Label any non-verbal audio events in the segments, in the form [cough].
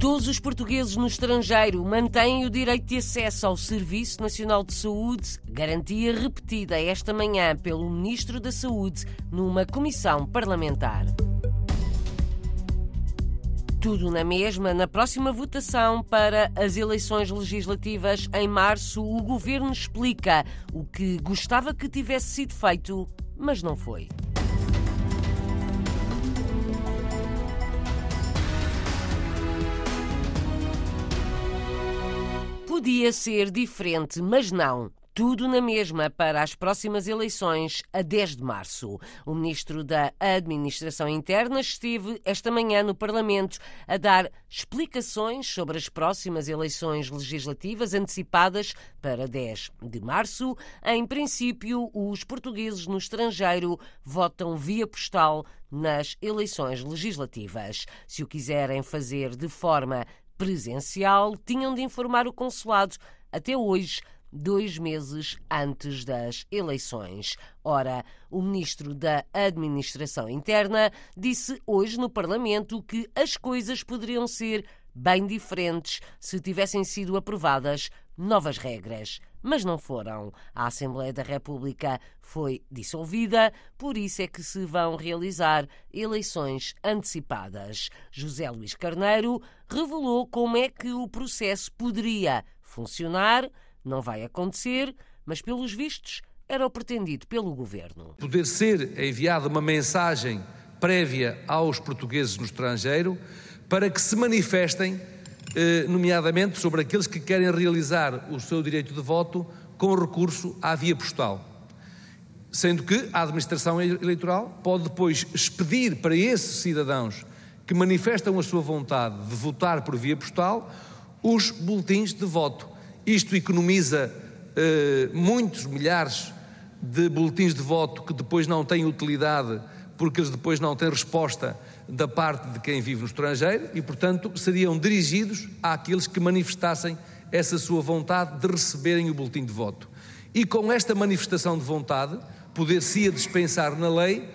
Todos os portugueses no estrangeiro mantêm o direito de acesso ao Serviço Nacional de Saúde, garantia repetida esta manhã pelo Ministro da Saúde numa comissão parlamentar. Tudo na mesma, na próxima votação para as eleições legislativas em março, o governo explica o que gostava que tivesse sido feito, mas não foi. Podia ser diferente, mas não. Tudo na mesma para as próximas eleições a 10 de março. O ministro da Administração Interna esteve esta manhã no Parlamento a dar explicações sobre as próximas eleições legislativas antecipadas para 10 de março. Em princípio, os portugueses no estrangeiro votam via postal nas eleições legislativas. Se o quiserem fazer de forma presencial, tinham de informar o consulado até hoje dois meses antes das eleições. Ora, o ministro da Administração Interna disse hoje no Parlamento que as coisas poderiam ser bem diferentes se tivessem sido aprovadas novas regras. Mas não foram. A Assembleia da República foi dissolvida, por isso é que se vão realizar eleições antecipadas. José Luís Carneiro revelou como é que o processo poderia funcionar. Não vai acontecer, mas pelos vistos era o pretendido pelo governo. Poder ser enviada uma mensagem prévia aos portugueses no estrangeiro para que se manifestem eh, nomeadamente sobre aqueles que querem realizar o seu direito de voto com recurso à via postal. Sendo que a administração eleitoral pode depois expedir para esses cidadãos que manifestam a sua vontade de votar por via postal os boletins de voto. Isto economiza eh, muitos milhares de boletins de voto que depois não têm utilidade porque eles depois não têm resposta da parte de quem vive no estrangeiro e, portanto, seriam dirigidos àqueles que manifestassem essa sua vontade de receberem o boletim de voto. E com esta manifestação de vontade, poder-se-ia dispensar na lei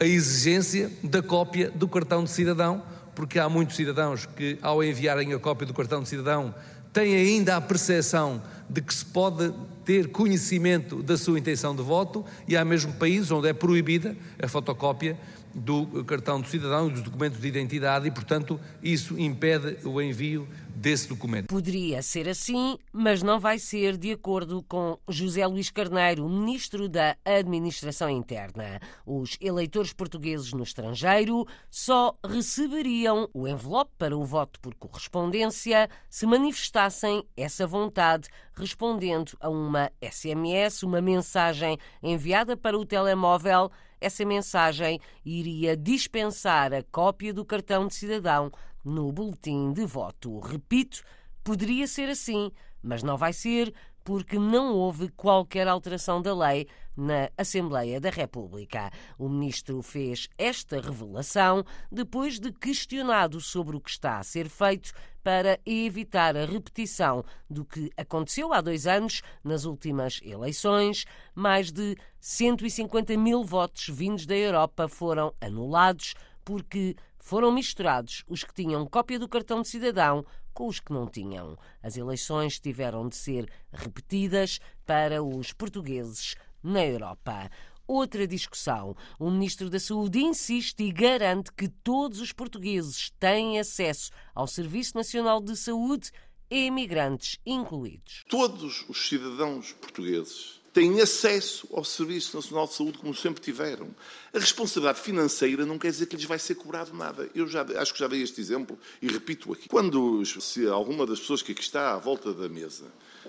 a exigência da cópia do cartão de cidadão, porque há muitos cidadãos que, ao enviarem a cópia do cartão de cidadão, têm ainda a percepção de que se pode ter conhecimento da sua intenção de voto e há mesmo países onde é proibida a fotocópia do cartão de cidadão e dos documentos de identidade e, portanto, isso impede o envio desse documento. Poderia ser assim, mas não vai ser de acordo com José Luís Carneiro, ministro da Administração Interna. Os eleitores portugueses no estrangeiro só receberiam o envelope para o voto por correspondência se manifestassem essa vontade respondendo a uma SMS, uma mensagem enviada para o telemóvel essa mensagem iria dispensar a cópia do cartão de cidadão no boletim de voto. Repito, poderia ser assim, mas não vai ser porque não houve qualquer alteração da lei na Assembleia da República. O ministro fez esta revelação depois de questionado sobre o que está a ser feito para evitar a repetição do que aconteceu há dois anos nas últimas eleições. Mais de 150 mil votos vindos da Europa foram anulados porque foram misturados os que tinham cópia do cartão de cidadão com os que não tinham. As eleições tiveram de ser repetidas para os portugueses na Europa. Outra discussão. O Ministro da Saúde insiste e garante que todos os portugueses têm acesso ao Serviço Nacional de Saúde, imigrantes incluídos. Todos os cidadãos portugueses têm acesso ao Serviço Nacional de Saúde como sempre tiveram. A responsabilidade financeira não quer dizer que lhes vai ser cobrado nada. Eu já, acho que já dei este exemplo e repito aqui. Quando se alguma das pessoas que aqui está à volta da mesa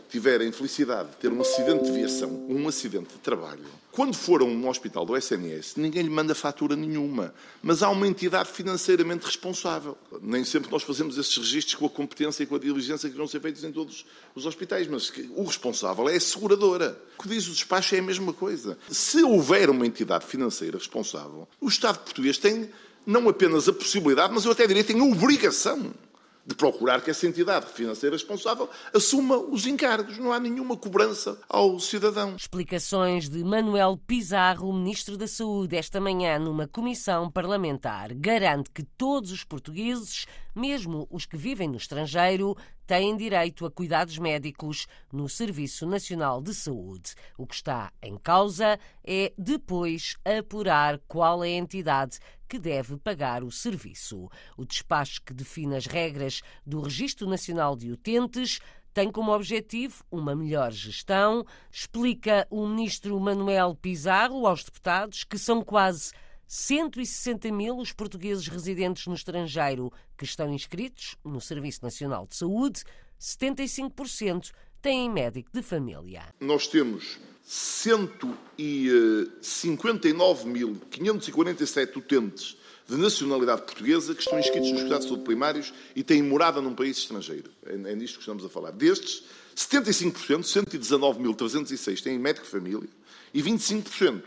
tiver a infelicidade de ter um acidente de viação, um acidente de trabalho, quando for a um hospital do SNS, ninguém lhe manda fatura nenhuma, mas há uma entidade financeiramente responsável. Nem sempre nós fazemos esses registros com a competência e com a diligência que vão ser feitos em todos os hospitais, mas o responsável é a seguradora. O que diz o despacho é a mesma coisa. Se houver uma entidade financeira responsável, o Estado português tem não apenas a possibilidade, mas eu até diria tem a obrigação de procurar que essa entidade financeira responsável assuma os encargos. Não há nenhuma cobrança ao cidadão. Explicações de Manuel Pizarro, Ministro da Saúde, esta manhã numa comissão parlamentar, garante que todos os portugueses mesmo os que vivem no estrangeiro têm direito a cuidados médicos no Serviço Nacional de Saúde. O que está em causa é depois apurar qual é a entidade que deve pagar o serviço. O despacho que define as regras do Registro Nacional de Utentes tem como objetivo uma melhor gestão, explica o ministro Manuel Pizarro aos deputados, que são quase 160 mil os portugueses residentes no estrangeiro que estão inscritos no Serviço Nacional de Saúde, 75% têm médico de família. Nós temos 159.547 utentes de nacionalidade portuguesa que estão inscritos nos cuidados de saúde primários e têm morada num país estrangeiro. É, é nisto que estamos a falar. Destes, 75%, 119.306, têm médico de família e 25%,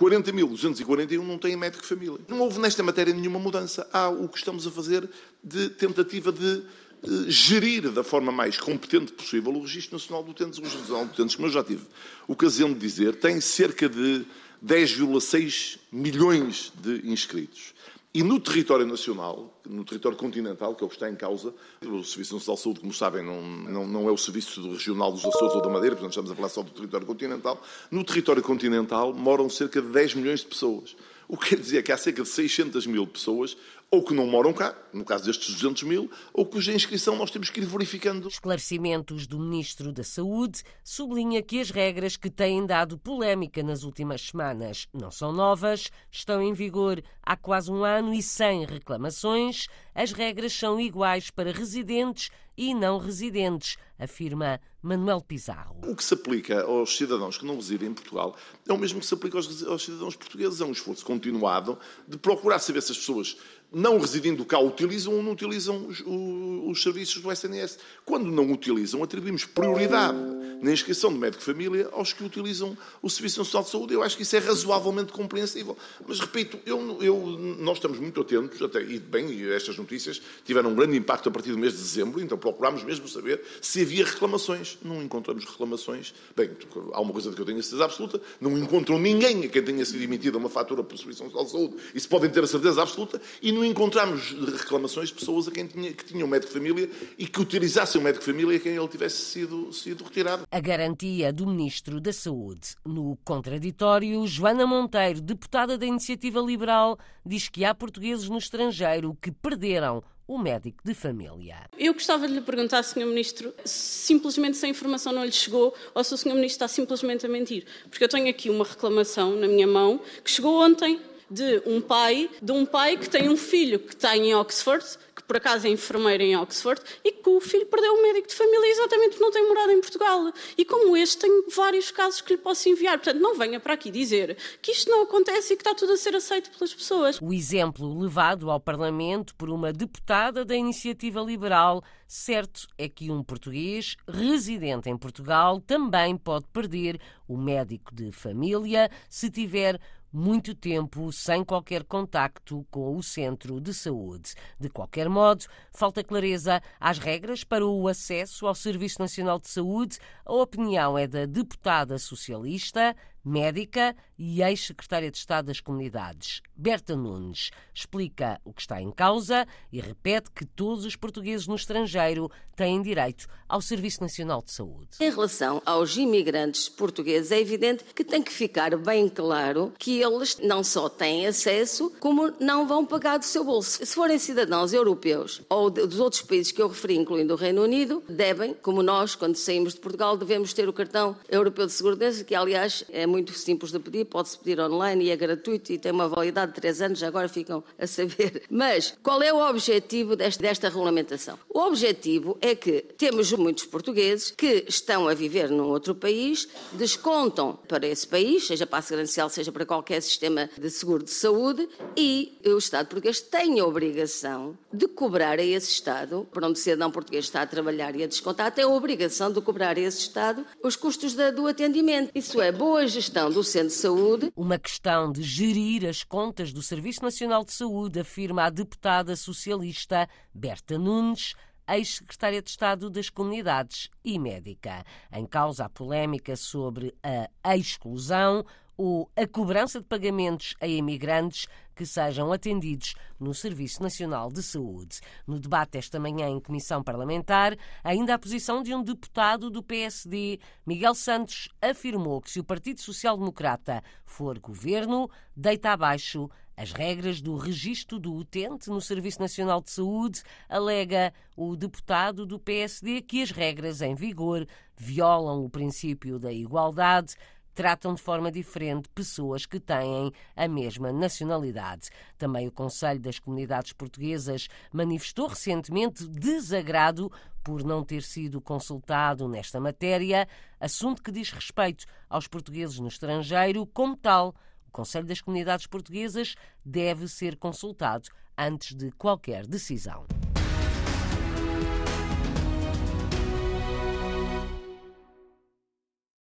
40.241 não têm médico de família. Não houve nesta matéria nenhuma mudança. Há o que estamos a fazer de tentativa de eh, gerir da forma mais competente possível o Registro Nacional de Utentes. O Registro Nacional de Utentes, como eu já tive ocasião de dizer, tem cerca de 10,6 milhões de inscritos. E no território nacional, no território continental, que é o que está em causa, o Serviço Nacional de Saúde, como sabem, não, não, não é o Serviço Regional dos Açores ou da Madeira, portanto estamos a falar só do território continental. No território continental moram cerca de 10 milhões de pessoas. O que quer dizer que há cerca de 600 mil pessoas ou que não moram cá, no caso destes 200 mil, ou cuja inscrição nós temos que ir verificando. Esclarecimentos do Ministro da Saúde sublinha que as regras que têm dado polémica nas últimas semanas não são novas, estão em vigor há quase um ano e sem reclamações. As regras são iguais para residentes e não residentes, afirma Manuel Pizarro. O que se aplica aos cidadãos que não residem em Portugal é o mesmo que se aplica aos, aos cidadãos portugueses. É um esforço continuado de procurar saber se as pessoas não residindo cá, utilizam ou não utilizam os, os, serviços do SNS. Quando não utilizam, atribuímos prioridade na inscrição de médico de família aos que utilizam o Serviço Nacional de Saúde. Eu acho que isso é razoavelmente compreensível. Mas, repito, eu, eu, nós estamos muito atentos, até, e bem, estas notícias tiveram um grande impacto a partir do mês de dezembro, então procurámos mesmo saber se havia reclamações. Não encontramos reclamações. Bem, há uma coisa que eu tenho a certeza absoluta, não encontram ninguém a quem tenha sido emitida uma fatura pelo Serviço Nacional de Saúde. Isso podem ter a certeza absoluta. E não encontramos reclamações de pessoas a quem tinha, que tinham médico de família e que utilizassem o médico de família a quem ele tivesse sido, sido retirado. A garantia do Ministro da Saúde. No contraditório, Joana Monteiro, deputada da Iniciativa Liberal, diz que há portugueses no estrangeiro que perderam o médico de família. Eu gostava de lhe perguntar, Sr. Ministro, se simplesmente se a informação não lhe chegou ou se o Sr. Ministro está simplesmente a mentir. Porque eu tenho aqui uma reclamação na minha mão que chegou ontem de um pai, de um pai que tem um filho que está em Oxford, que por acaso é enfermeiro em Oxford, e que o filho perdeu um médico de família exatamente porque não tem morado em Portugal. E como este, tenho vários casos que lhe posso enviar. Portanto, não venha para aqui dizer que isto não acontece e que está tudo a ser aceito pelas pessoas. O exemplo levado ao Parlamento por uma deputada da Iniciativa Liberal, certo é que um português residente em Portugal também pode perder o médico de família se tiver muito tempo sem qualquer contacto com o centro de saúde. De qualquer modo, falta clareza às regras para o acesso ao Serviço Nacional de Saúde. A opinião é da deputada socialista médica e ex-secretária de Estado das Comunidades, Berta Nunes, explica o que está em causa e repete que todos os portugueses no estrangeiro têm direito ao Serviço Nacional de Saúde. Em relação aos imigrantes portugueses, é evidente que tem que ficar bem claro que eles não só têm acesso, como não vão pagar do seu bolso. Se forem cidadãos europeus ou dos outros países que eu referi, incluindo o Reino Unido, devem, como nós, quando saímos de Portugal, devemos ter o cartão europeu de segurança, que aliás é muito simples de pedir, pode-se pedir online e é gratuito e tem uma validade de três anos, agora ficam a saber. [laughs] Mas qual é o objetivo desta, desta regulamentação? O objetivo é que temos muitos portugueses que estão a viver num outro país, descontam para esse país, seja para a Segurança Social, seja para qualquer sistema de seguro de saúde, e o Estado português tem a obrigação de cobrar a esse Estado, para onde o cidadão português está a trabalhar e a descontar, tem a obrigação de cobrar a esse Estado os custos do atendimento. Isso é boa gestão do Centro de Saúde. Uma questão de gerir as contas do Serviço Nacional de Saúde, afirma a deputada socialista Berta Nunes, ex-secretária de Estado das Comunidades e médica. Em causa a polémica sobre a exclusão ou a cobrança de pagamentos a imigrantes que sejam atendidos no Serviço Nacional de Saúde. No debate esta manhã em comissão parlamentar, ainda a posição de um deputado do PSD, Miguel Santos, afirmou que se o Partido Social Democrata for governo, deita abaixo as regras do registro do utente no Serviço Nacional de Saúde, alega o deputado do PSD que as regras em vigor violam o princípio da igualdade tratam de forma diferente pessoas que têm a mesma nacionalidade. Também o Conselho das Comunidades Portuguesas manifestou recentemente desagrado por não ter sido consultado nesta matéria, assunto que diz respeito aos portugueses no estrangeiro, como tal. O Conselho das Comunidades Portuguesas deve ser consultado antes de qualquer decisão.